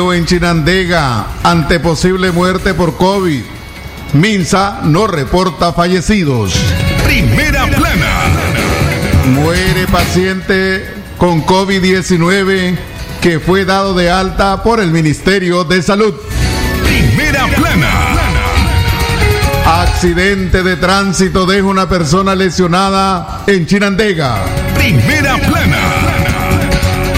En Chinandega ante posible muerte por COVID. Minsa no reporta fallecidos. Primera plana. Muere paciente con COVID-19 que fue dado de alta por el Ministerio de Salud. Primera plana. Accidente de tránsito deja una persona lesionada en Chinandega. Primera plana.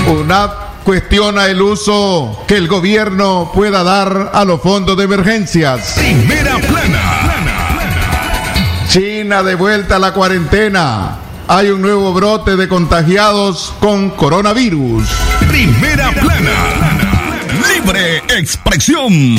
UNAP cuestiona el uso que el gobierno pueda dar a los fondos de emergencias. Primera plana. China de vuelta a la cuarentena. Hay un nuevo brote de contagiados con coronavirus. Primera plana. Libre expresión.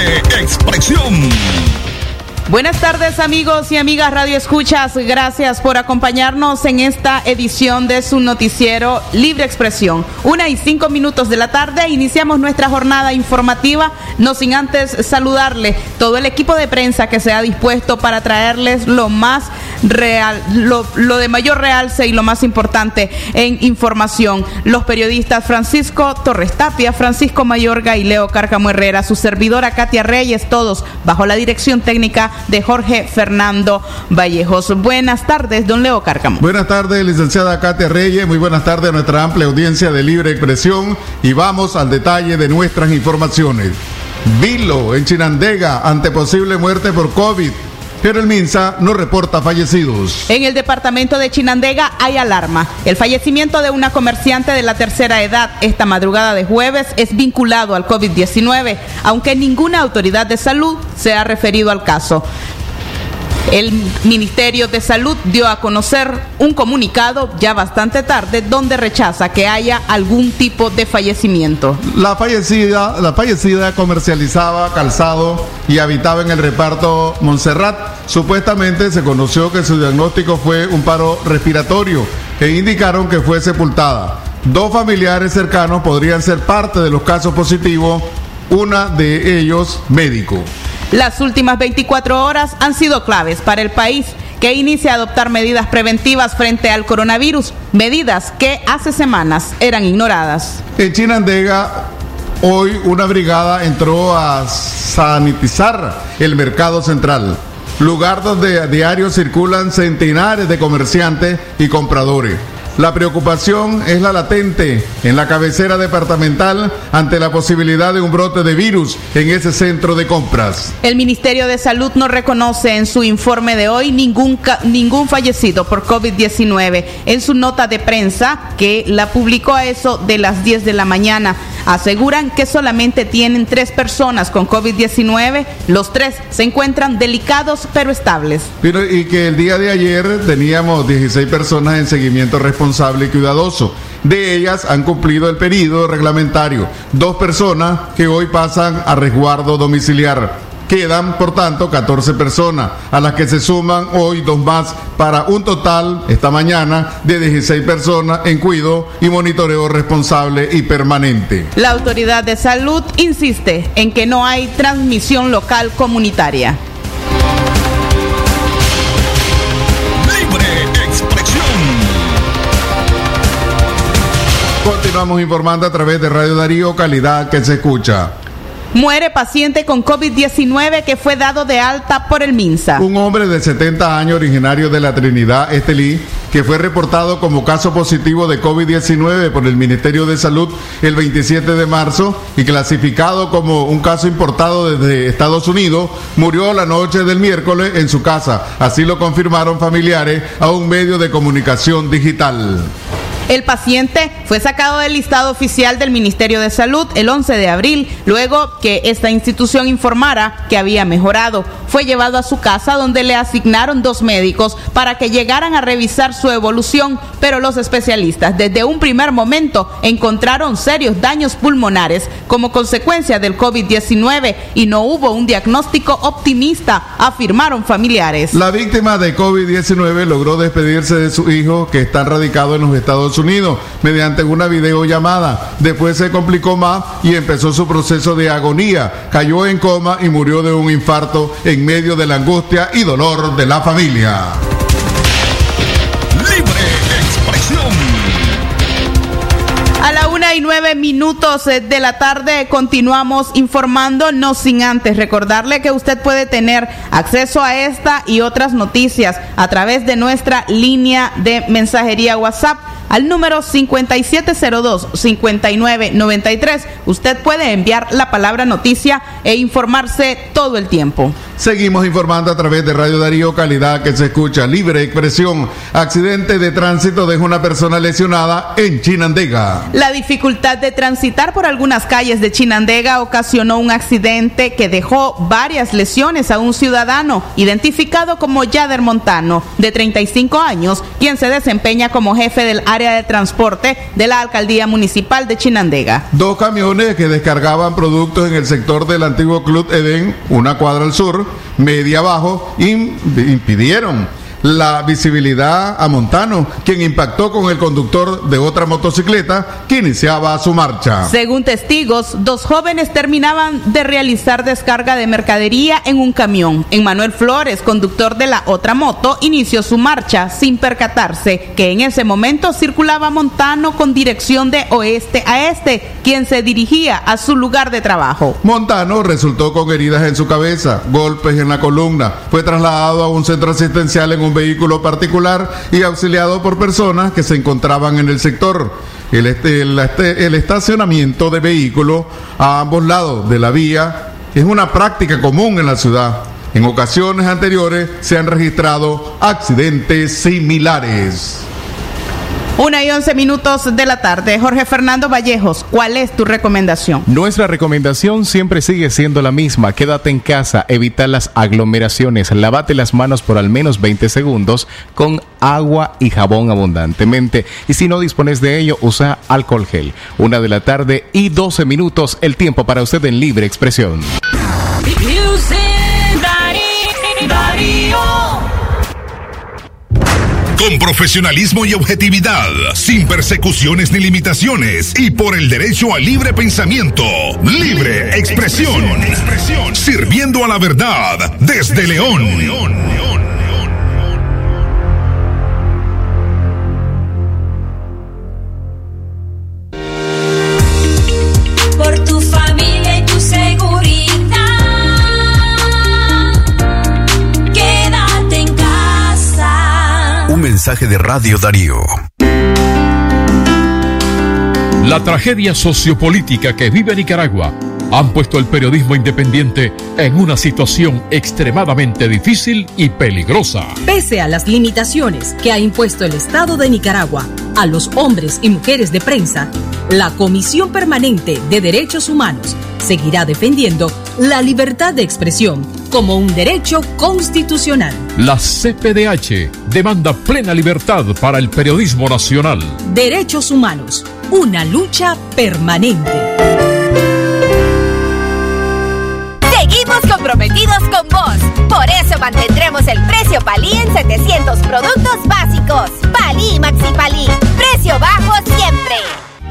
Expresión. Buenas tardes amigos y amigas Radio Escuchas, gracias por acompañarnos en esta edición de su noticiero Libre Expresión. Una y cinco minutos de la tarde iniciamos nuestra jornada informativa, no sin antes saludarle todo el equipo de prensa que se ha dispuesto para traerles lo más real, lo, lo de mayor realce y lo más importante en información. Los periodistas Francisco Torres Tapia, Francisco Mayorga y Leo Cárcamo Herrera, su servidora Katia Reyes, todos bajo la dirección técnica de Jorge Fernando Vallejos. Buenas tardes, don Leo Cárcamo. Buenas tardes, licenciada Katia Reyes. Muy buenas tardes a nuestra amplia audiencia de libre expresión. Y vamos al detalle de nuestras informaciones. Vilo en Chinandega ante posible muerte por COVID. Pero el MINSA no reporta fallecidos. En el departamento de Chinandega hay alarma. El fallecimiento de una comerciante de la tercera edad esta madrugada de jueves es vinculado al COVID-19, aunque ninguna autoridad de salud se ha referido al caso. El Ministerio de Salud dio a conocer un comunicado ya bastante tarde donde rechaza que haya algún tipo de fallecimiento. La fallecida, la fallecida comercializaba calzado y habitaba en el reparto Montserrat. Supuestamente se conoció que su diagnóstico fue un paro respiratorio e indicaron que fue sepultada. Dos familiares cercanos podrían ser parte de los casos positivos, una de ellos médico. Las últimas 24 horas han sido claves para el país que inicia a adoptar medidas preventivas frente al coronavirus, medidas que hace semanas eran ignoradas. En Chinandega, hoy una brigada entró a sanitizar el mercado central, lugar donde a diario circulan centenares de comerciantes y compradores. La preocupación es la latente en la cabecera departamental ante la posibilidad de un brote de virus en ese centro de compras. El Ministerio de Salud no reconoce en su informe de hoy ningún, ningún fallecido por COVID-19. En su nota de prensa, que la publicó a eso de las 10 de la mañana, aseguran que solamente tienen tres personas con COVID-19. Los tres se encuentran delicados pero estables. Y que el día de ayer teníamos 16 personas en seguimiento responsable y cuidadoso. De ellas han cumplido el periodo reglamentario. Dos personas que hoy pasan a resguardo domiciliar. Quedan, por tanto, 14 personas, a las que se suman hoy dos más, para un total, esta mañana, de 16 personas en cuidado y monitoreo responsable y permanente. La autoridad de salud insiste en que no hay transmisión local comunitaria. Continuamos informando a través de Radio Darío, calidad que se escucha. Muere paciente con COVID-19 que fue dado de alta por el MINSA. Un hombre de 70 años, originario de la Trinidad, Estelí, que fue reportado como caso positivo de COVID-19 por el Ministerio de Salud el 27 de marzo y clasificado como un caso importado desde Estados Unidos, murió la noche del miércoles en su casa. Así lo confirmaron familiares a un medio de comunicación digital. El paciente fue sacado del listado oficial del Ministerio de Salud el 11 de abril, luego que esta institución informara que había mejorado. Fue llevado a su casa donde le asignaron dos médicos para que llegaran a revisar su evolución, pero los especialistas desde un primer momento encontraron serios daños pulmonares como consecuencia del COVID-19 y no hubo un diagnóstico optimista, afirmaron familiares. La víctima de COVID-19 logró despedirse de su hijo que está radicado en los Estados Unidos mediante una videollamada. Después se complicó más y empezó su proceso de agonía. Cayó en coma y murió de un infarto en medio de la angustia y dolor de la familia. Libre expresión. A la una y nueve minutos eh, de la tarde continuamos informando, no sin antes recordarle que usted puede tener acceso a esta y otras noticias a través de nuestra línea de mensajería WhatsApp al número 5702-5993. Usted puede enviar la palabra noticia e informarse todo el tiempo. Seguimos informando a través de Radio Darío, calidad que se escucha, libre expresión. Accidente de tránsito deja una persona lesionada en Chinandega. La dificultad de transitar por algunas calles de Chinandega ocasionó un accidente que dejó varias lesiones a un ciudadano identificado como Yader Montano, de 35 años, quien se desempeña como jefe del área de transporte de la alcaldía municipal de Chinandega. Dos camiones que descargaban productos en el sector del antiguo Club Edén, una cuadra al sur, media abajo, impidieron la visibilidad a Montano, quien impactó con el conductor de otra motocicleta que iniciaba su marcha. Según testigos, dos jóvenes terminaban de realizar descarga de mercadería en un camión. En Manuel Flores, conductor de la otra moto, inició su marcha sin percatarse que en ese momento circulaba Montano con dirección de oeste a este, quien se dirigía a su lugar de trabajo. Montano resultó con heridas en su cabeza, golpes en la columna, fue trasladado a un centro asistencial en un vehículo particular y auxiliado por personas que se encontraban en el sector. El, este, este, el estacionamiento de vehículos a ambos lados de la vía es una práctica común en la ciudad. En ocasiones anteriores se han registrado accidentes similares. Una y once minutos de la tarde. Jorge Fernando Vallejos, ¿cuál es tu recomendación? Nuestra recomendación siempre sigue siendo la misma. Quédate en casa, evita las aglomeraciones, lavate las manos por al menos 20 segundos con agua y jabón abundantemente. Y si no dispones de ello, usa alcohol gel. Una de la tarde y 12 minutos, el tiempo para usted en libre expresión. Con profesionalismo y objetividad, sin persecuciones ni limitaciones y por el derecho al libre pensamiento, libre expresión, sirviendo a la verdad desde León. Mensaje de Radio Darío. La tragedia sociopolítica que vive Nicaragua han puesto el periodismo independiente en una situación extremadamente difícil y peligrosa. Pese a las limitaciones que ha impuesto el Estado de Nicaragua a los hombres y mujeres de prensa, la Comisión Permanente de Derechos Humanos seguirá defendiendo la libertad de expresión como un derecho constitucional. La CPDH demanda plena libertad para el periodismo nacional. Derechos humanos, una lucha permanente. Seguimos comprometidos con vos. Por eso mantendremos el precio Palí en 700 productos básicos. Palí Maxi Palí. Precio bajo siempre.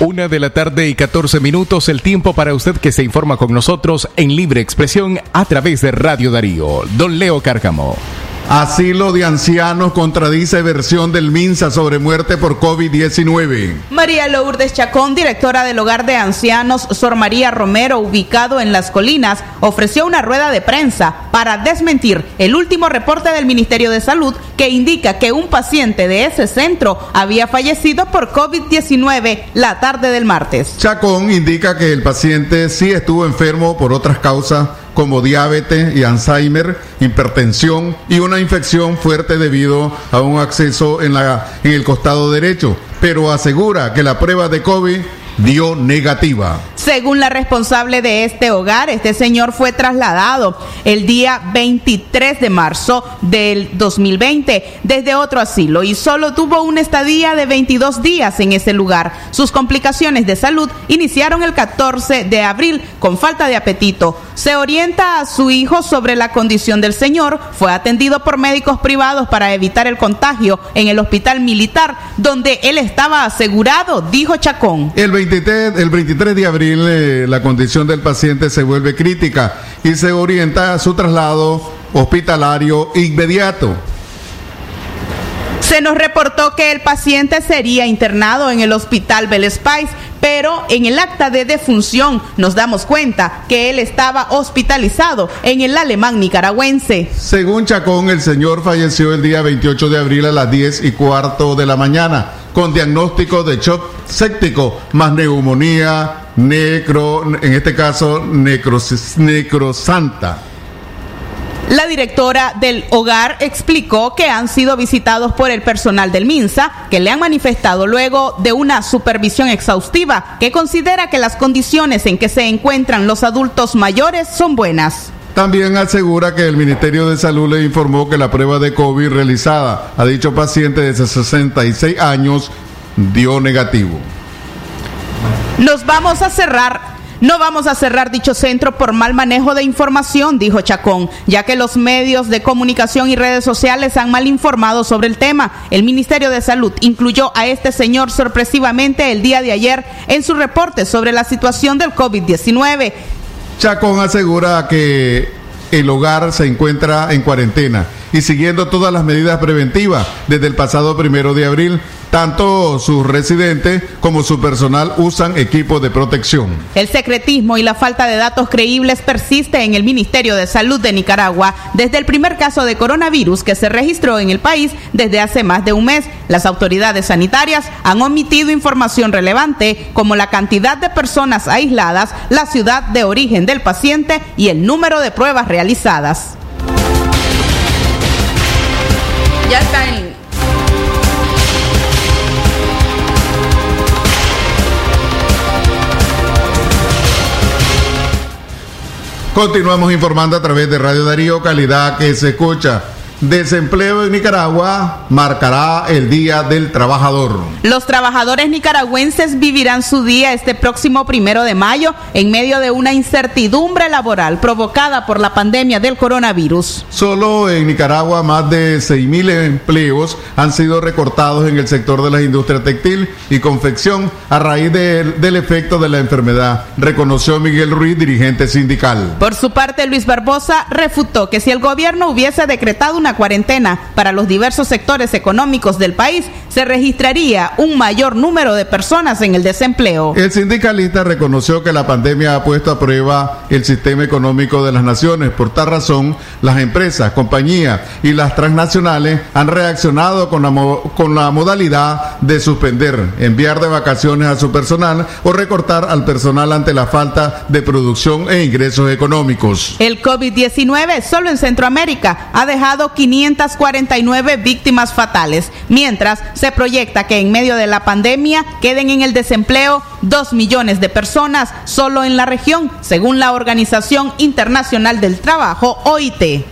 Una de la tarde y 14 minutos, el tiempo para usted que se informa con nosotros en libre expresión a través de Radio Darío. Don Leo Cárcamo. Asilo de ancianos contradice versión del MINSA sobre muerte por COVID-19. María Lourdes Chacón, directora del Hogar de Ancianos Sor María Romero, ubicado en Las Colinas, ofreció una rueda de prensa para desmentir el último reporte del Ministerio de Salud que indica que un paciente de ese centro había fallecido por COVID-19 la tarde del martes. Chacón indica que el paciente sí estuvo enfermo por otras causas como diabetes y Alzheimer, hipertensión y una infección fuerte debido a un acceso en, la, en el costado derecho, pero asegura que la prueba de COVID dio negativa. Según la responsable de este hogar, este señor fue trasladado el día 23 de marzo del 2020 desde otro asilo y solo tuvo una estadía de 22 días en ese lugar. Sus complicaciones de salud iniciaron el 14 de abril con falta de apetito. Se orienta a su hijo sobre la condición del señor. Fue atendido por médicos privados para evitar el contagio en el hospital militar donde él estaba asegurado, dijo Chacón. El 23, el 23 de abril eh, la condición del paciente se vuelve crítica y se orienta a su traslado hospitalario inmediato. Se nos reportó que el paciente sería internado en el hospital Belespais, pero en el acta de defunción nos damos cuenta que él estaba hospitalizado en el alemán nicaragüense. Según Chacón, el señor falleció el día 28 de abril a las 10 y cuarto de la mañana con diagnóstico de shock séptico más neumonía, necro, en este caso necros, necrosanta. La directora del hogar explicó que han sido visitados por el personal del MINSA, que le han manifestado luego de una supervisión exhaustiva que considera que las condiciones en que se encuentran los adultos mayores son buenas. También asegura que el Ministerio de Salud le informó que la prueba de COVID realizada a dicho paciente de 66 años dio negativo. Nos vamos a cerrar no vamos a cerrar dicho centro por mal manejo de información, dijo Chacón, ya que los medios de comunicación y redes sociales han mal informado sobre el tema. El Ministerio de Salud incluyó a este señor sorpresivamente el día de ayer en su reporte sobre la situación del COVID-19. Chacón asegura que el hogar se encuentra en cuarentena y siguiendo todas las medidas preventivas desde el pasado primero de abril. Tanto sus residentes como su personal usan equipos de protección. El secretismo y la falta de datos creíbles persiste en el Ministerio de Salud de Nicaragua desde el primer caso de coronavirus que se registró en el país desde hace más de un mes. Las autoridades sanitarias han omitido información relevante como la cantidad de personas aisladas, la ciudad de origen del paciente y el número de pruebas realizadas. Ya está en Continuamos informando a través de Radio Darío, calidad que se escucha. Desempleo en Nicaragua marcará el Día del Trabajador. Los trabajadores nicaragüenses vivirán su día este próximo primero de mayo en medio de una incertidumbre laboral provocada por la pandemia del coronavirus. Solo en Nicaragua más de 6.000 empleos han sido recortados en el sector de la industria textil y confección a raíz de- del efecto de la enfermedad, reconoció Miguel Ruiz, dirigente sindical. Por su parte, Luis Barbosa refutó que si el gobierno hubiese decretado una cuarentena para los diversos sectores económicos del país, se registraría un mayor número de personas en el desempleo. El sindicalista reconoció que la pandemia ha puesto a prueba el sistema económico de las naciones. Por tal razón, las empresas, compañías y las transnacionales han reaccionado con la, con la modalidad de suspender, enviar de vacaciones a su personal o recortar al personal ante la falta de producción e ingresos económicos. El COVID-19 solo en Centroamérica ha dejado 549 víctimas fatales, mientras se proyecta que en medio de la pandemia queden en el desempleo 2 millones de personas solo en la región, según la Organización Internacional del Trabajo, OIT.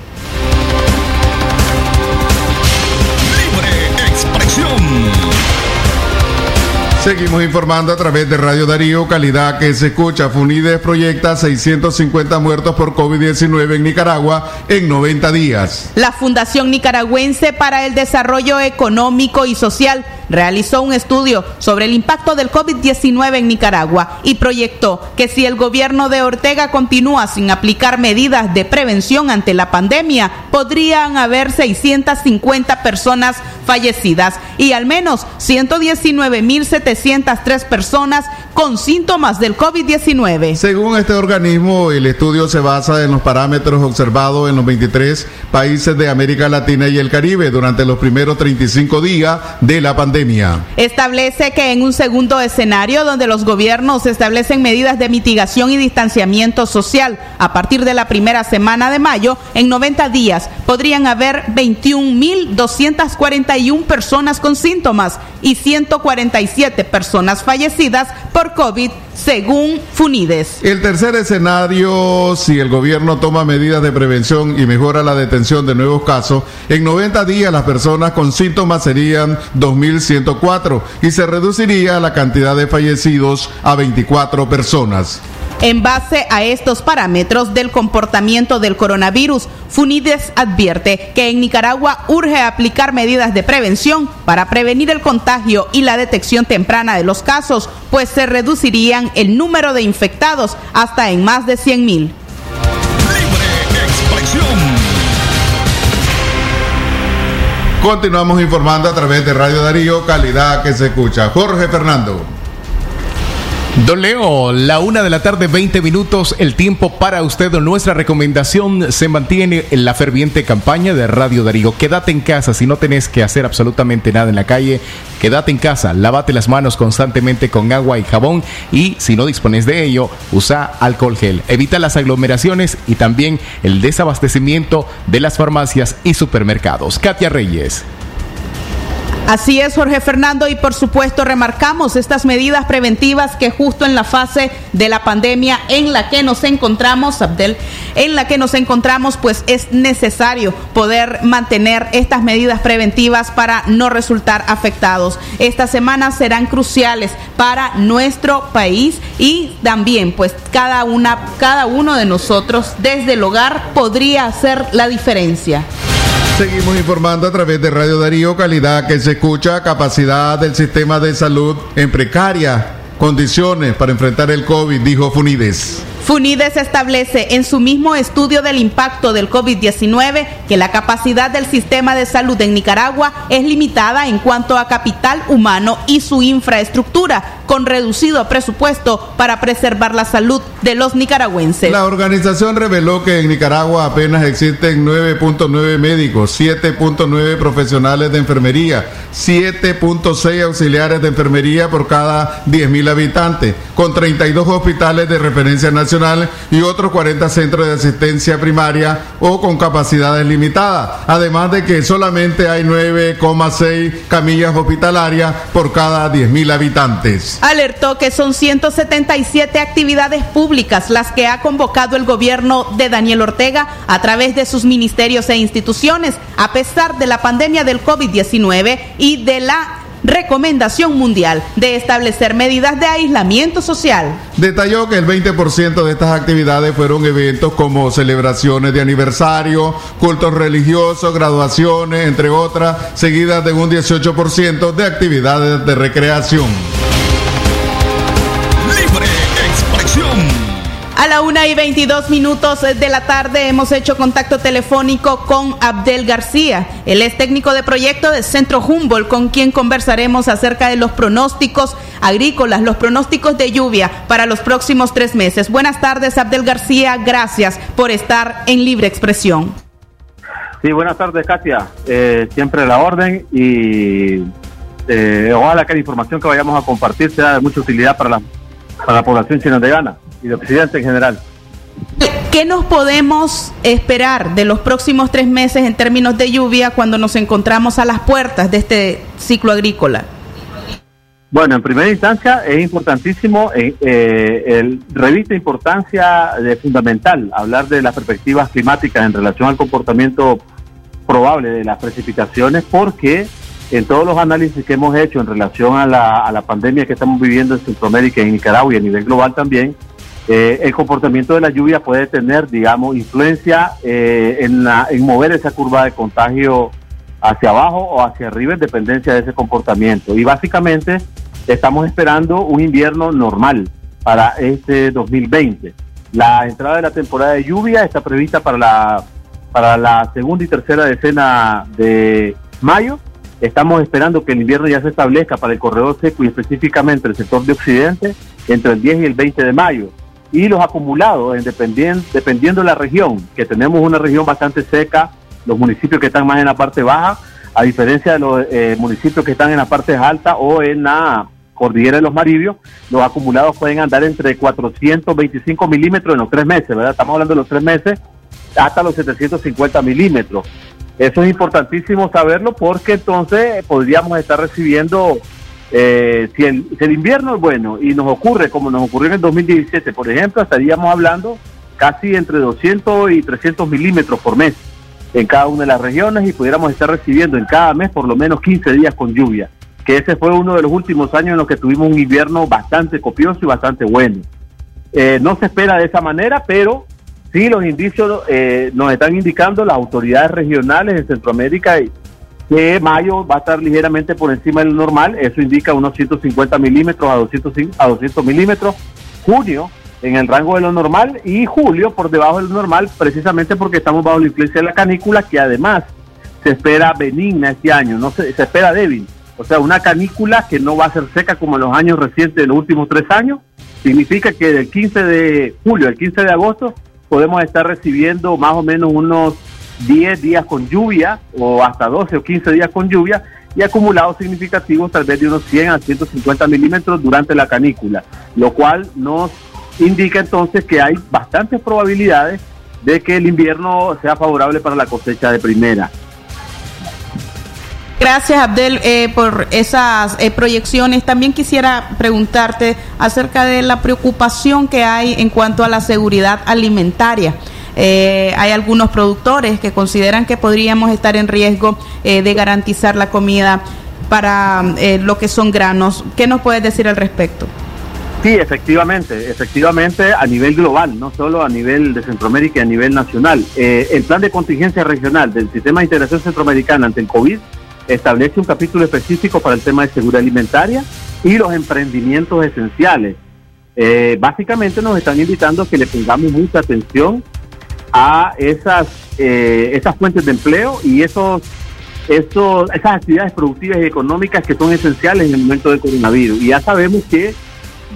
Seguimos informando a través de Radio Darío, calidad que se escucha. Funides proyecta 650 muertos por COVID-19 en Nicaragua en 90 días. La Fundación Nicaragüense para el Desarrollo Económico y Social realizó un estudio sobre el impacto del COVID-19 en Nicaragua y proyectó que si el gobierno de Ortega continúa sin aplicar medidas de prevención ante la pandemia, podrían haber 650 personas fallecidas y al menos 119.703 personas con síntomas del COVID-19. Según este organismo, el estudio se basa en los parámetros observados en los 23 países de América Latina y el Caribe durante los primeros 35 días de la pandemia. Establece que en un segundo escenario donde los gobiernos establecen medidas de mitigación y distanciamiento social a partir de la primera semana de mayo, en 90 días podrían haber 21.241 personas con síntomas y 147 personas fallecidas por COVID según Funides. El tercer escenario, si el gobierno toma medidas de prevención y mejora la detención de nuevos casos, en 90 días las personas con síntomas serían 2.104 y se reduciría la cantidad de fallecidos a 24 personas. En base a estos parámetros del comportamiento del coronavirus, Funides advierte que en Nicaragua urge aplicar medidas de prevención para prevenir el contagio y la detección temprana de los casos, pues se reducirían el número de infectados hasta en más de 100 mil. Continuamos informando a través de Radio Darío, calidad que se escucha. Jorge Fernando. Don Leo, la una de la tarde, 20 minutos, el tiempo para usted. Nuestra recomendación se mantiene en la ferviente campaña de Radio Darío. Quédate en casa si no tenés que hacer absolutamente nada en la calle. Quédate en casa, lávate las manos constantemente con agua y jabón y si no dispones de ello, usa alcohol gel. Evita las aglomeraciones y también el desabastecimiento de las farmacias y supermercados. Katia Reyes. Así es, Jorge Fernando, y por supuesto remarcamos estas medidas preventivas que justo en la fase de la pandemia en la que nos encontramos, Abdel, en la que nos encontramos, pues es necesario poder mantener estas medidas preventivas para no resultar afectados. Estas semanas serán cruciales para nuestro país y también, pues cada una, cada uno de nosotros desde el hogar podría hacer la diferencia. Seguimos informando a través de Radio Darío, calidad que se escucha, capacidad del sistema de salud en precaria condiciones para enfrentar el COVID, dijo Funides. Funides establece en su mismo estudio del impacto del COVID-19 que la capacidad del sistema de salud en Nicaragua es limitada en cuanto a capital humano y su infraestructura, con reducido presupuesto para preservar la salud de los nicaragüenses. La organización reveló que en Nicaragua apenas existen 9.9 médicos, 7.9 profesionales de enfermería, 7.6 auxiliares de enfermería por cada 10.000 habitantes, con 32 hospitales de referencia nacional y otros 40 centros de asistencia primaria o con capacidades limitadas. Además de que solamente hay 9,6 camillas hospitalarias por cada 10.000 habitantes. Alertó que son 177 actividades públicas las que ha convocado el gobierno de Daniel Ortega a través de sus ministerios e instituciones, a pesar de la pandemia del COVID-19 y de la recomendación mundial de establecer medidas de aislamiento social. Detalló que el 20% de estas actividades fueron eventos como celebraciones de aniversario, cultos religiosos, graduaciones, entre otras, seguidas de un 18% de actividades de recreación. A la una y 22 minutos de la tarde hemos hecho contacto telefónico con Abdel García. Él es técnico de proyecto del Centro Humboldt, con quien conversaremos acerca de los pronósticos agrícolas, los pronósticos de lluvia para los próximos tres meses. Buenas tardes, Abdel García. Gracias por estar en Libre Expresión. Sí, buenas tardes, Katia. Eh, siempre la orden y eh, ojalá que la información que vayamos a compartir sea de mucha utilidad para la, para la población china de Gana y de Occidente en general. ¿Qué nos podemos esperar de los próximos tres meses en términos de lluvia cuando nos encontramos a las puertas de este ciclo agrícola? Bueno, en primera instancia es importantísimo, eh, eh, el reviste importancia de fundamental hablar de las perspectivas climáticas en relación al comportamiento probable de las precipitaciones porque en todos los análisis que hemos hecho en relación a la, a la pandemia que estamos viviendo en Centroamérica y en Nicaragua y a nivel global también, eh, el comportamiento de la lluvia puede tener, digamos, influencia eh, en, la- en mover esa curva de contagio hacia abajo o hacia arriba en dependencia de ese comportamiento. Y básicamente estamos esperando un invierno normal para este 2020. La entrada de la temporada de lluvia está prevista para la, para la segunda y tercera decena de mayo. Estamos esperando que el invierno ya se establezca para el corredor seco y específicamente el sector de Occidente entre el 10 y el 20 de mayo. Y los acumulados, en dependien- dependiendo de la región, que tenemos una región bastante seca, los municipios que están más en la parte baja, a diferencia de los eh, municipios que están en la parte alta o en la cordillera de los Maribios, los acumulados pueden andar entre 425 milímetros en los tres meses, ¿verdad? Estamos hablando de los tres meses hasta los 750 milímetros. Eso es importantísimo saberlo porque entonces podríamos estar recibiendo, eh, si, el, invierno es bueno y nos ocurre como nos ocurrió en el 2017, por ejemplo, estaríamos hablando casi entre 200 y 300 milímetros por mes en cada una de las regiones y pudiéramos estar recibiendo en cada mes por lo menos 15 días con lluvia, que ese fue uno de los últimos años en los que tuvimos un invierno bastante copioso y bastante bueno. Eh, no se espera de esa manera, pero sí los indicios eh, nos están indicando las autoridades regionales de Centroamérica y que mayo va a estar ligeramente por encima del normal, eso indica unos 150 milímetros a 200, a 200 milímetros, junio en el rango de lo normal y julio por debajo de lo normal, precisamente porque estamos bajo la influencia de la canícula, que además se espera benigna este año, no se, se espera débil, o sea, una canícula que no va a ser seca como en los años recientes de los últimos tres años, significa que del 15 de julio al 15 de agosto podemos estar recibiendo más o menos unos 10 días con lluvia o hasta 12 o 15 días con lluvia y acumulados significativos tal vez de unos 100 a 150 milímetros durante la canícula, lo cual nos indica entonces que hay bastantes probabilidades de que el invierno sea favorable para la cosecha de primera. Gracias, Abdel, eh, por esas eh, proyecciones. También quisiera preguntarte acerca de la preocupación que hay en cuanto a la seguridad alimentaria. Eh, hay algunos productores que consideran que podríamos estar en riesgo eh, de garantizar la comida para eh, lo que son granos. ¿Qué nos puedes decir al respecto? Sí, efectivamente, efectivamente a nivel global, no solo a nivel de Centroamérica y a nivel nacional. El plan de contingencia regional del Sistema de Integración Centroamericana ante el COVID establece un capítulo específico para el tema de seguridad alimentaria y los emprendimientos esenciales. Básicamente nos están invitando a que le pongamos mucha atención a esas, eh, esas fuentes de empleo y esos, esos, esas actividades productivas y económicas que son esenciales en el momento del coronavirus. Y ya sabemos que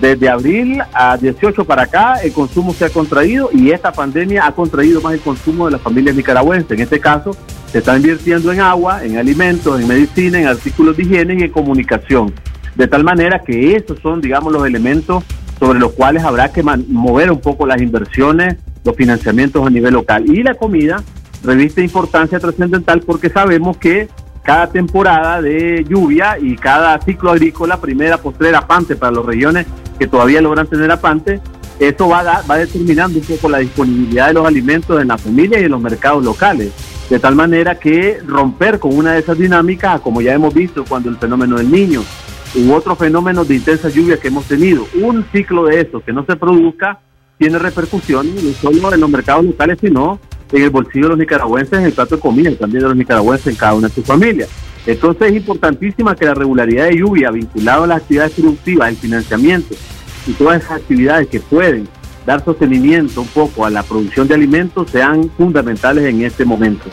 desde abril a 18 para acá el consumo se ha contraído y esta pandemia ha contraído más el consumo de las familias nicaragüenses. En este caso, se está invirtiendo en agua, en alimentos, en medicina, en artículos de higiene y en comunicación. De tal manera que esos son, digamos, los elementos sobre los cuales habrá que mover un poco las inversiones, los financiamientos a nivel local. Y la comida reviste importancia trascendental porque sabemos que cada temporada de lluvia y cada ciclo agrícola, primera, postrera, apante para las regiones que todavía logran tener apante, eso va, a dar- va determinando un poco la disponibilidad de los alimentos en la familia y en los mercados locales. De tal manera que romper con una de esas dinámicas, como ya hemos visto cuando el fenómeno del niño u otros fenómenos de intensa lluvia que hemos tenido, un ciclo de esos que no se produzca, tiene repercusiones no solo en los mercados locales, sino en el bolsillo de los nicaragüenses, en el plato de comida, también de los nicaragüenses en cada una de sus familias. Entonces es importantísima que la regularidad de lluvia vinculada a las actividades productivas, el financiamiento y todas esas actividades que pueden dar sostenimiento un poco a la producción de alimentos sean fundamentales en este momento.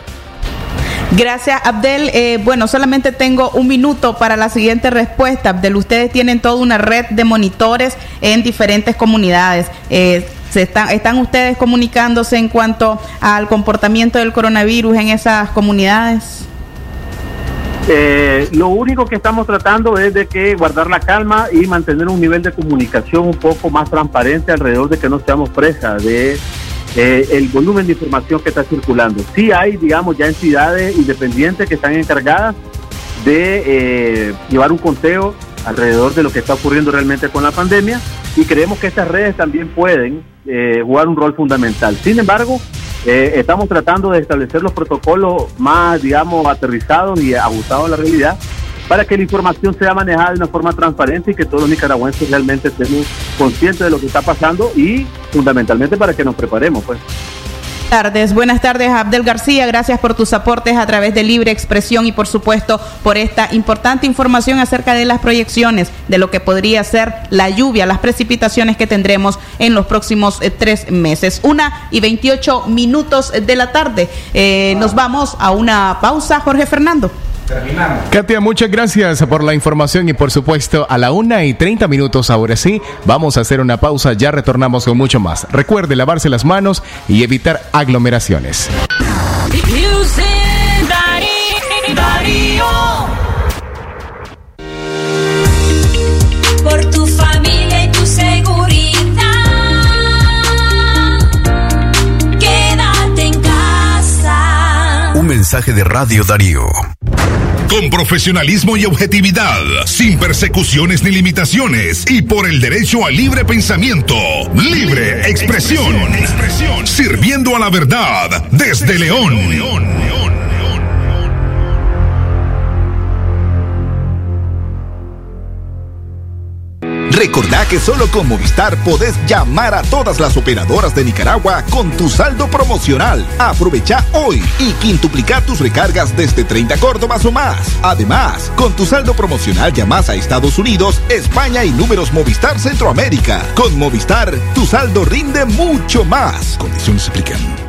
Gracias, Abdel. Eh, bueno, solamente tengo un minuto para la siguiente respuesta. Abdel, ustedes tienen toda una red de monitores en diferentes comunidades. Eh, se están, ¿Están ustedes comunicándose en cuanto al comportamiento del coronavirus en esas comunidades? Eh, lo único que estamos tratando es de que guardar la calma y mantener un nivel de comunicación un poco más transparente alrededor de que no seamos presas de eh, el volumen de información que está circulando. Sí hay, digamos, ya entidades independientes que están encargadas de eh, llevar un conteo alrededor de lo que está ocurriendo realmente con la pandemia y creemos que estas redes también pueden eh, jugar un rol fundamental. Sin embargo, eh, estamos tratando de establecer los protocolos más, digamos, aterrizados y ajustados a la realidad para que la información sea manejada de una forma transparente y que todos los nicaragüenses realmente estemos conscientes de lo que está pasando y fundamentalmente para que nos preparemos. Pues. Tardes, buenas tardes Abdel García, gracias por tus aportes a través de Libre Expresión y por supuesto por esta importante información acerca de las proyecciones de lo que podría ser la lluvia, las precipitaciones que tendremos en los próximos eh, tres meses. Una y 28 minutos de la tarde. Eh, nos vamos a una pausa, Jorge Fernando. Terminamos. Katia, muchas gracias por la información y por supuesto a la una y 30 minutos ahora sí, vamos a hacer una pausa, ya retornamos con mucho más. Recuerde lavarse las manos y evitar aglomeraciones. Por tu familia y tu seguridad. Quédate en casa. Un mensaje de Radio Darío. Con profesionalismo y objetividad, sin persecuciones ni limitaciones y por el derecho al libre pensamiento, libre expresión, sirviendo a la verdad desde León. Recordá que solo con Movistar podés llamar a todas las operadoras de Nicaragua con tu saldo promocional. Aprovecha hoy y quintuplica tus recargas desde 30 Córdobas o más. Además, con tu saldo promocional llamas a Estados Unidos, España y números Movistar Centroamérica. Con Movistar, tu saldo rinde mucho más. Condiciones aplican.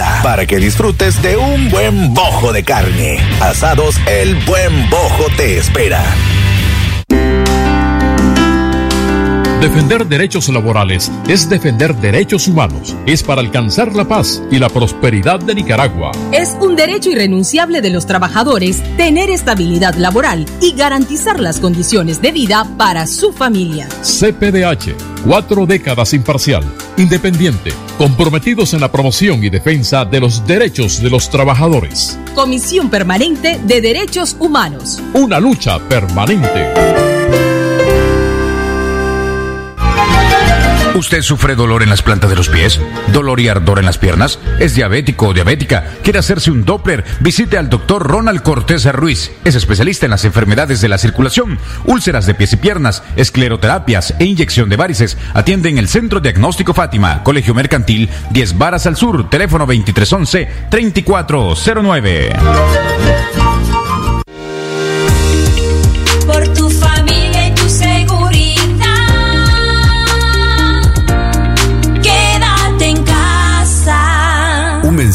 para que disfrutes de un buen bojo de carne. Asados El Buen Bojo te espera. Defender derechos laborales es defender derechos humanos, es para alcanzar la paz y la prosperidad de Nicaragua. Es un derecho irrenunciable de los trabajadores tener estabilidad laboral y garantizar las condiciones de vida para su familia. CPDH, cuatro décadas imparcial, independiente, comprometidos en la promoción y defensa de los derechos de los trabajadores. Comisión Permanente de Derechos Humanos. Una lucha permanente. ¿Usted sufre dolor en las plantas de los pies? ¿Dolor y ardor en las piernas? ¿Es diabético o diabética? ¿Quiere hacerse un Doppler? Visite al doctor Ronald Cortés Ruiz. Es especialista en las enfermedades de la circulación, úlceras de pies y piernas, escleroterapias e inyección de varices. Atiende en el Centro Diagnóstico Fátima, Colegio Mercantil, 10 Varas al Sur, teléfono 2311-3409.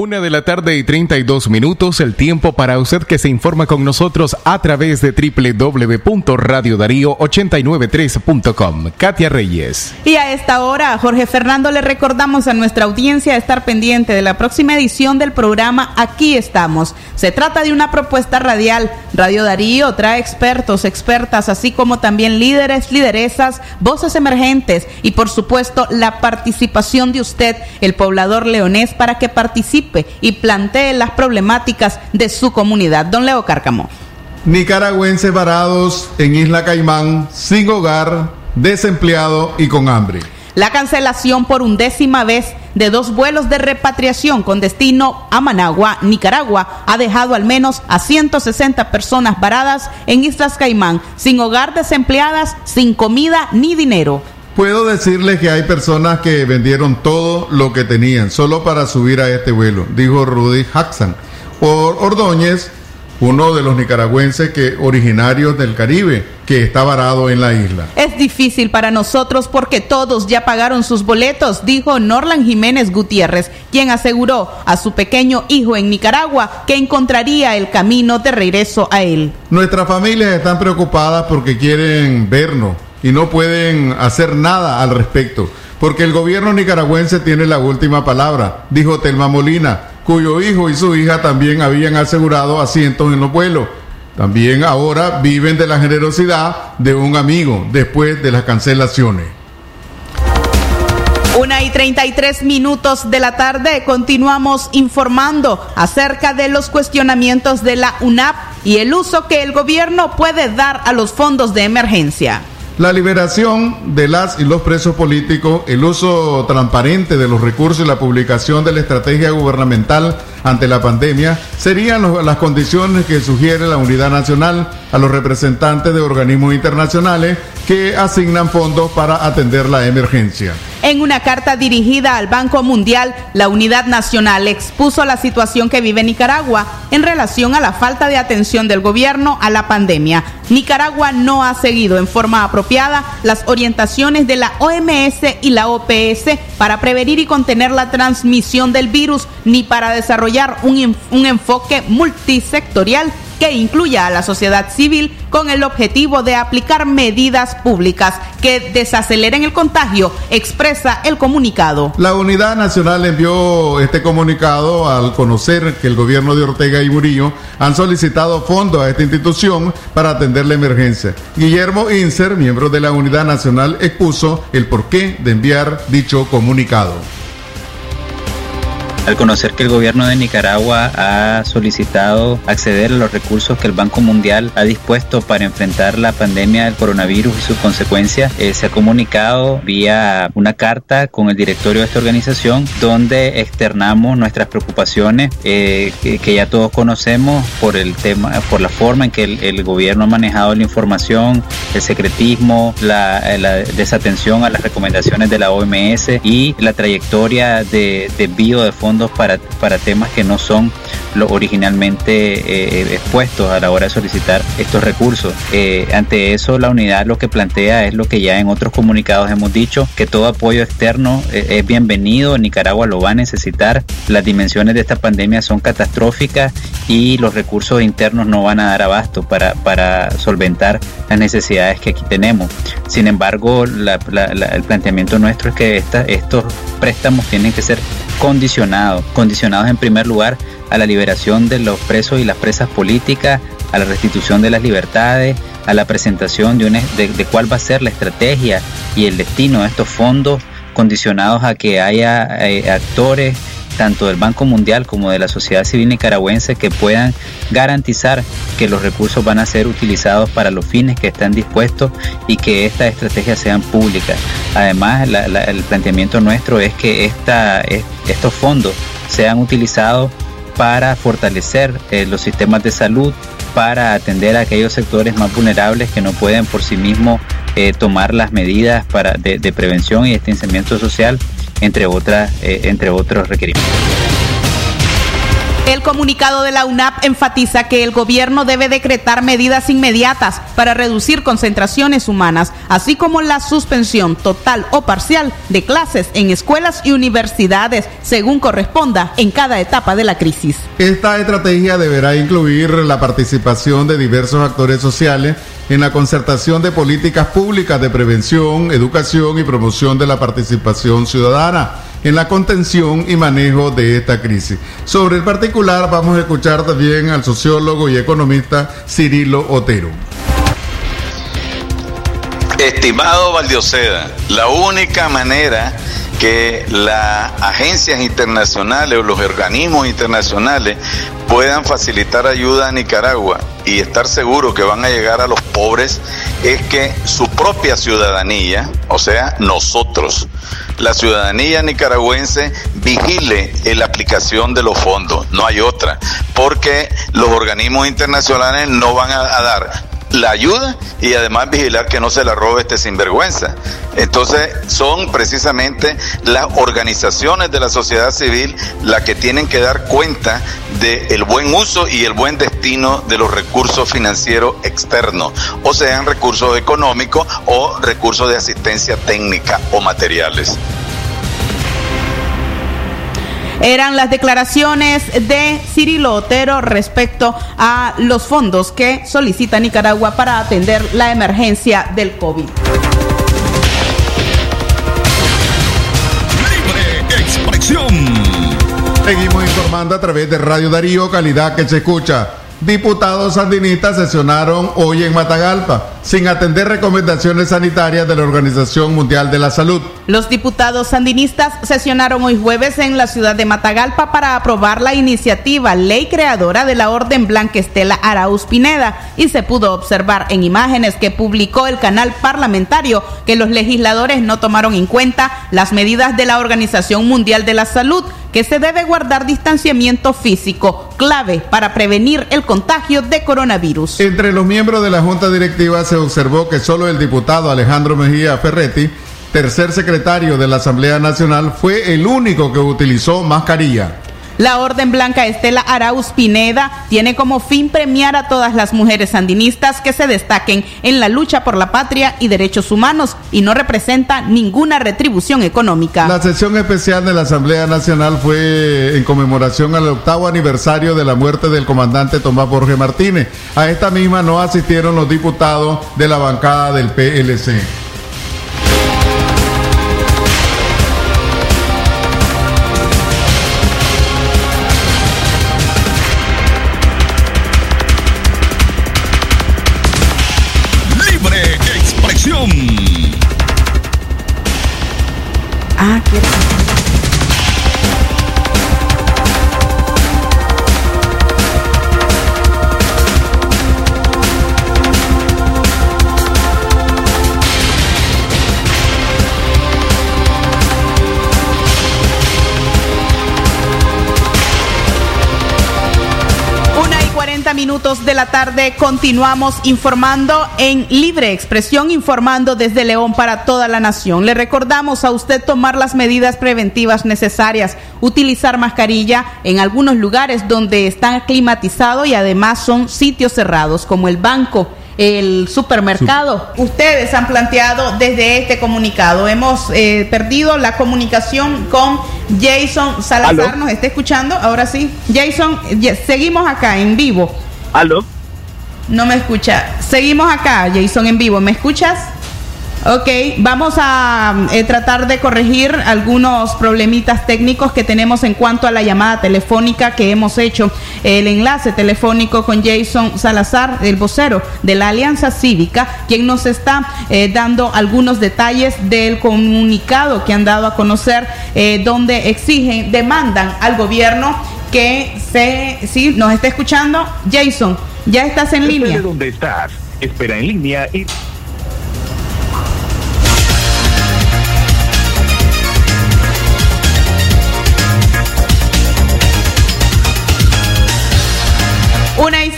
Una de la tarde y 32 minutos, el tiempo para usted que se informa con nosotros a través de www.radiodarío893.com. Katia Reyes. Y a esta hora, Jorge Fernando, le recordamos a nuestra audiencia estar pendiente de la próxima edición del programa Aquí estamos. Se trata de una propuesta radial. Radio Darío trae expertos, expertas, así como también líderes, lideresas, voces emergentes y por supuesto la participación de usted, el poblador leonés, para que participe y plantee las problemáticas de su comunidad. Don Leo Cárcamo. Nicaragüenses varados en Isla Caimán, sin hogar, desempleado y con hambre. La cancelación por undécima vez de dos vuelos de repatriación con destino a Managua, Nicaragua, ha dejado al menos a 160 personas varadas en Islas Caimán, sin hogar, desempleadas, sin comida ni dinero. Puedo decirles que hay personas que vendieron todo lo que tenían solo para subir a este vuelo, dijo Rudy Haxan. Or Ordóñez, uno de los nicaragüenses que originarios del Caribe, que está varado en la isla. Es difícil para nosotros porque todos ya pagaron sus boletos, dijo Norlan Jiménez Gutiérrez, quien aseguró a su pequeño hijo en Nicaragua que encontraría el camino de regreso a él. Nuestras familias están preocupadas porque quieren vernos y no pueden hacer nada al respecto, porque el gobierno nicaragüense tiene la última palabra, dijo Telma Molina, cuyo hijo y su hija también habían asegurado asientos en los vuelos. También ahora viven de la generosidad de un amigo después de las cancelaciones. Una y 33 minutos de la tarde continuamos informando acerca de los cuestionamientos de la UNAP y el uso que el gobierno puede dar a los fondos de emergencia. La liberación de las y los presos políticos, el uso transparente de los recursos y la publicación de la estrategia gubernamental ante la pandemia serían las condiciones que sugiere la Unidad Nacional a los representantes de organismos internacionales que asignan fondos para atender la emergencia. En una carta dirigida al Banco Mundial, la Unidad Nacional expuso la situación que vive Nicaragua en relación a la falta de atención del gobierno a la pandemia. Nicaragua no ha seguido en forma apropiada las orientaciones de la OMS y la OPS para prevenir y contener la transmisión del virus ni para desarrollar un, un enfoque multisectorial que incluya a la sociedad civil con el objetivo de aplicar medidas públicas que desaceleren el contagio, expresa el comunicado. La Unidad Nacional envió este comunicado al conocer que el gobierno de Ortega y Murillo han solicitado fondos a esta institución para atender la emergencia. Guillermo Inser, miembro de la Unidad Nacional, expuso el porqué de enviar dicho comunicado. Al conocer que el gobierno de Nicaragua ha solicitado acceder a los recursos que el Banco Mundial ha dispuesto para enfrentar la pandemia del coronavirus y sus consecuencias, eh, se ha comunicado vía una carta con el directorio de esta organización donde externamos nuestras preocupaciones eh, que, ya todos conocemos por el tema, por la forma en que el, gobierno ha manejado la información, el secretismo, la, la desatención a las recomendaciones de la OMS y la trayectoria de desvío de fondos para, para temas que no son originalmente eh, expuestos a la hora de solicitar estos recursos. Eh, ante eso, la unidad lo que plantea es lo que ya en otros comunicados hemos dicho, que todo apoyo externo eh, es bienvenido, Nicaragua lo va a necesitar, las dimensiones de esta pandemia son catastróficas y los recursos internos no van a dar abasto para, para solventar las necesidades que aquí tenemos. Sin embargo, el planteamiento nuestro es que estos préstamos tienen que ser condicionados, condicionados en primer lugar a la liberación de los presos y las presas políticas, a la restitución de las libertades, a la presentación de, cuál va a ser la estrategia y el destino de estos fondos, condicionados a que haya eh, actores tanto del Banco Mundial como de la sociedad civil nicaragüense que puedan garantizar que los recursos van a ser utilizados para los fines que están dispuestos y que estas estrategias sean públicas. Además, el planteamiento nuestro es que estos fondos sean utilizados para fortalecer eh, los sistemas de salud, para atender a aquellos sectores más vulnerables que no pueden por sí mismos eh, tomar las medidas para, de, de prevención y distanciamiento social, entre, otras, eh, entre otros requerimientos. El comunicado de la UNAP enfatiza que el gobierno debe decretar medidas inmediatas para reducir concentraciones humanas, así como la suspensión total o parcial de clases en escuelas y universidades, según corresponda en cada etapa de la crisis. Esta estrategia deberá incluir la participación de diversos actores sociales en la concertación de políticas públicas de prevención, educación y promoción de la participación ciudadana en la contención y manejo de esta crisis. Sobre el particular vamos a escuchar también al sociólogo y economista Cirilo Otero. Estimado Valdioseda, la única manera que las agencias internacionales o los organismos internacionales puedan facilitar ayuda a Nicaragua y estar seguros que van a llegar a los pobres es que su propia ciudadanía, o sea, nosotros, la ciudadanía nicaragüense vigile la aplicación de los fondos, no hay otra, porque los organismos internacionales no van a, a dar la ayuda y además vigilar que no se la robe este sinvergüenza. Entonces son precisamente las organizaciones de la sociedad civil las que tienen que dar cuenta del buen uso y el buen destino de los recursos financieros externos, o sean recursos económicos o recursos de asistencia técnica o materiales. Eran las declaraciones de Cirilo Otero respecto a los fondos que solicita Nicaragua para atender la emergencia del COVID. Libre expresión. Seguimos informando a través de Radio Darío, calidad que se escucha. Diputados sandinistas sesionaron hoy en Matagalpa, sin atender recomendaciones sanitarias de la Organización Mundial de la Salud. Los diputados sandinistas sesionaron hoy jueves en la ciudad de Matagalpa para aprobar la iniciativa ley creadora de la Orden Blanca Estela Arauz Pineda y se pudo observar en imágenes que publicó el canal parlamentario que los legisladores no tomaron en cuenta las medidas de la Organización Mundial de la Salud que se debe guardar distanciamiento físico, clave para prevenir el contagio de coronavirus. Entre los miembros de la Junta Directiva se observó que solo el diputado Alejandro Mejía Ferretti, tercer secretario de la Asamblea Nacional, fue el único que utilizó mascarilla. La Orden Blanca Estela Arauz Pineda tiene como fin premiar a todas las mujeres sandinistas que se destaquen en la lucha por la patria y derechos humanos y no representa ninguna retribución económica. La sesión especial de la Asamblea Nacional fue en conmemoración al octavo aniversario de la muerte del comandante Tomás Borges Martínez. A esta misma no asistieron los diputados de la bancada del PLC. Ah, qué minutos de la tarde continuamos informando en libre expresión, informando desde León para toda la nación. Le recordamos a usted tomar las medidas preventivas necesarias, utilizar mascarilla en algunos lugares donde están climatizados y además son sitios cerrados como el banco. El supermercado. Ustedes han planteado desde este comunicado. Hemos eh, perdido la comunicación con Jason Salazar. ¿Aló? ¿Nos está escuchando? Ahora sí. Jason, seguimos acá en vivo. ¿Aló? No me escucha. Seguimos acá, Jason, en vivo. ¿Me escuchas? Ok, vamos a eh, tratar de corregir algunos problemitas técnicos que tenemos en cuanto a la llamada telefónica que hemos hecho. El enlace telefónico con Jason Salazar, el vocero de la Alianza Cívica, quien nos está eh, dando algunos detalles del comunicado que han dado a conocer, eh, donde exigen, demandan al gobierno que se, sí, nos está escuchando. Jason, ya estás en línea. Dónde estás. Espera en línea y...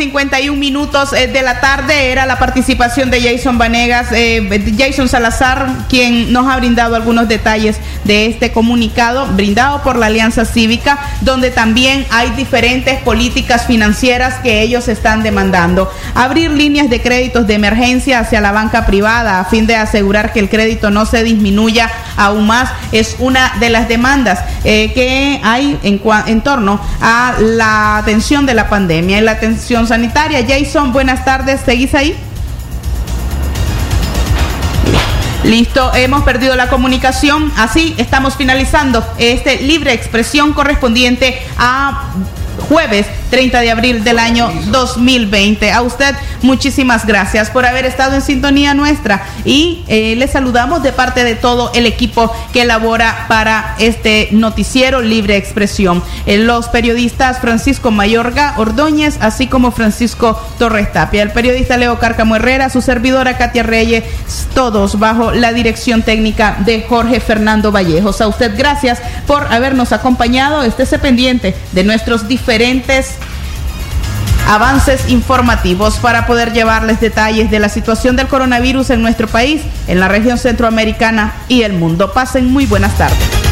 51 minutos eh, de la tarde era la participación de Jason Vanegas, eh, Jason Salazar, quien nos ha brindado algunos detalles de este comunicado brindado por la Alianza Cívica, donde también hay diferentes políticas financieras que ellos están demandando. Abrir líneas de créditos de emergencia hacia la banca privada a fin de asegurar que el crédito no se disminuya aún más es una de las demandas eh, que hay en, en torno a la atención de la pandemia y la atención sanitaria. Jason, buenas tardes, ¿seguís ahí? Listo, hemos perdido la comunicación. Así estamos finalizando este libre expresión correspondiente a jueves 30 de abril del año 2020. A usted muchísimas gracias por haber estado en sintonía nuestra y eh, le saludamos de parte de todo el equipo que elabora para este noticiero libre expresión. Eh, los periodistas Francisco Mayorga Ordóñez, así como Francisco Torres Tapia, el periodista Leo Cárcamo Herrera, su servidora Katia Reyes, todos bajo la dirección técnica de Jorge Fernando Vallejos. A usted gracias por habernos acompañado. Estése pendiente de nuestros diferentes avances informativos para poder llevarles detalles de la situación del coronavirus en nuestro país, en la región centroamericana y el mundo. Pasen muy buenas tardes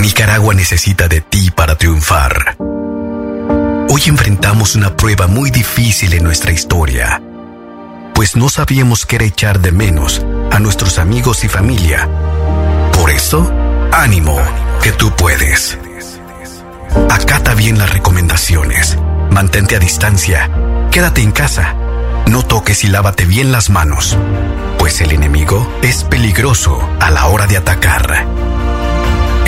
Nicaragua necesita de ti para triunfar. Hoy enfrentamos una prueba muy difícil en nuestra historia, pues no sabíamos qué era echar de menos a nuestros amigos y familia. Por eso, ánimo, que tú puedes. Acata bien las recomendaciones, mantente a distancia, quédate en casa, no toques y lávate bien las manos, pues el enemigo es peligroso a la hora de atacar.